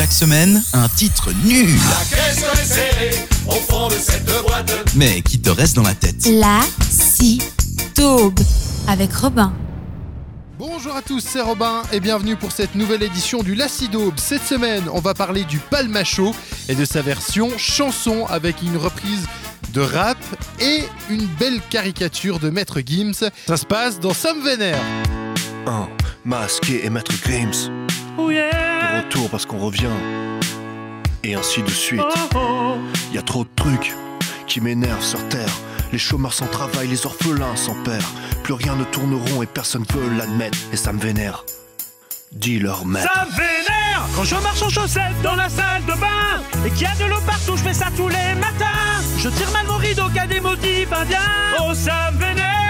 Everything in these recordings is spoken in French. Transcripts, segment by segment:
Chaque semaine, un titre nul. Mais qui te reste dans la tête. La si taube avec Robin. Bonjour à tous, c'est Robin et bienvenue pour cette nouvelle édition du Lacidaube. Cette semaine, on va parler du Palmacho et de sa version chanson avec une reprise de rap et une belle caricature de Maître Gims. Ça se passe dans Sam Vénère. Un, masqué et Maître Grims. Parce qu'on revient. Et ainsi de suite. Y a trop de trucs qui m'énervent sur Terre. Les chômeurs sans travail, les orphelins sans père. Plus rien ne tourne rond et personne veut l'admettre. Et ça me vénère. Dis leur maître. Ça me vénère quand je marche en chaussettes dans la salle de bain et qu'il y a de l'eau partout, je fais ça tous les matins. Je tire mal mon rideau qui a des motifs indiens. Oh, ça me vénère,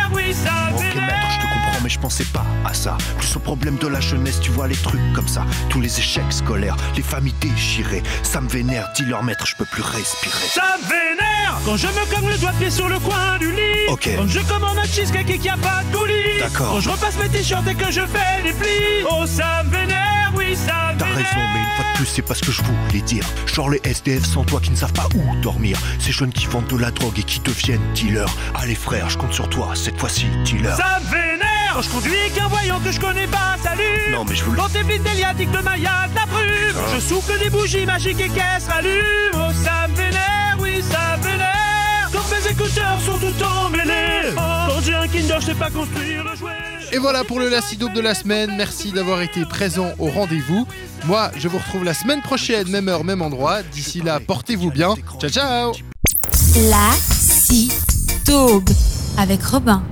pensais pas à ça. Plus au problème de la jeunesse, tu vois les trucs comme ça. Tous les échecs scolaires, les familles déchirées. Ça me vénère, dis leur maître, je peux plus respirer. Ça me vénère quand je me cogne le doigt de pied sur le coin du lit. Ok. Quand je commande un cheesecake et qu'il n'y a pas de coulis. D'accord. Quand je repasse mes t-shirts et que je fais des plis. Oh, ça me vénère, oui, ça me T'as vénère. raison, mais une fois de plus, c'est pas ce que je voulais dire. Genre les SDF sans toi qui ne savent pas où dormir. Ces jeunes qui vendent de la drogue et qui deviennent dealers. Allez frère, je compte sur toi, cette fois-ci, dealer. Ça me vénère quand je conduis qu'un voyant que je connais pas, salut Non, mais je vous le- Dans tes blites déliatiques de Maya, de la brume Ah. Je souffle des bougies magiques et qu'elles se rallument Oh, ça me vénère, oui, ça me vénère Quand mes écouteurs sont tout emmêlés Quand j'ai un Kinder, je sais pas construire le jouet Et voilà pour le Lacidaube de la semaine. Merci d'avoir été présent au rendez-vous. Moi, je vous retrouve la semaine prochaine, même heure, même endroit. D'ici là, portez-vous bien. Ciao, ciao La si taube avec Robin.